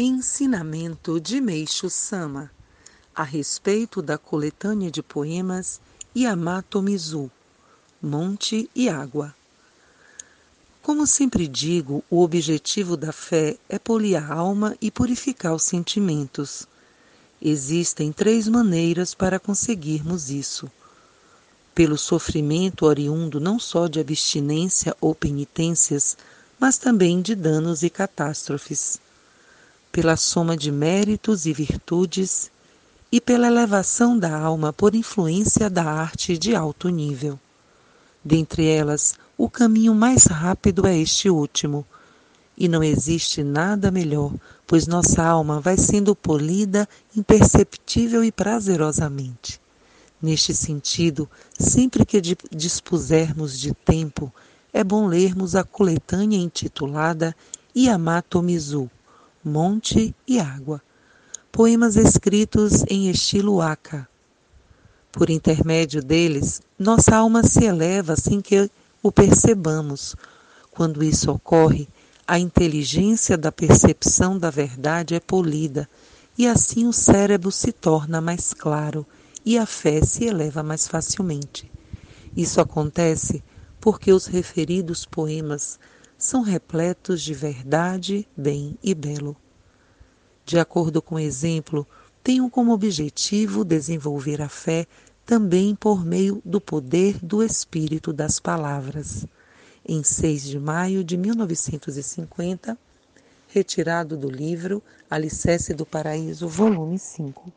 Ensinamento de Meixo Sama a respeito da coletânea de poemas Yamato Mizu, Monte e Água. Como sempre digo, o objetivo da fé é polir a alma e purificar os sentimentos. Existem três maneiras para conseguirmos isso. Pelo sofrimento oriundo não só de abstinência ou penitências, mas também de danos e catástrofes pela soma de méritos e virtudes e pela elevação da alma por influência da arte de alto nível. Dentre elas, o caminho mais rápido é este último, e não existe nada melhor, pois nossa alma vai sendo polida imperceptível e prazerosamente. Neste sentido, sempre que dispusermos de tempo, é bom lermos a coletânea intitulada Yamato Mizu, monte e água. Poemas escritos em estilo Aka. Por intermédio deles, nossa alma se eleva sem que o percebamos. Quando isso ocorre, a inteligência da percepção da verdade é polida e assim o cérebro se torna mais claro e a fé se eleva mais facilmente. Isso acontece porque os referidos poemas são repletos de verdade, bem e belo. De acordo com o exemplo, tenham como objetivo desenvolver a fé também por meio do poder do espírito das palavras. Em 6 de maio de 1950, retirado do livro Alicerce do Paraíso, volume 5.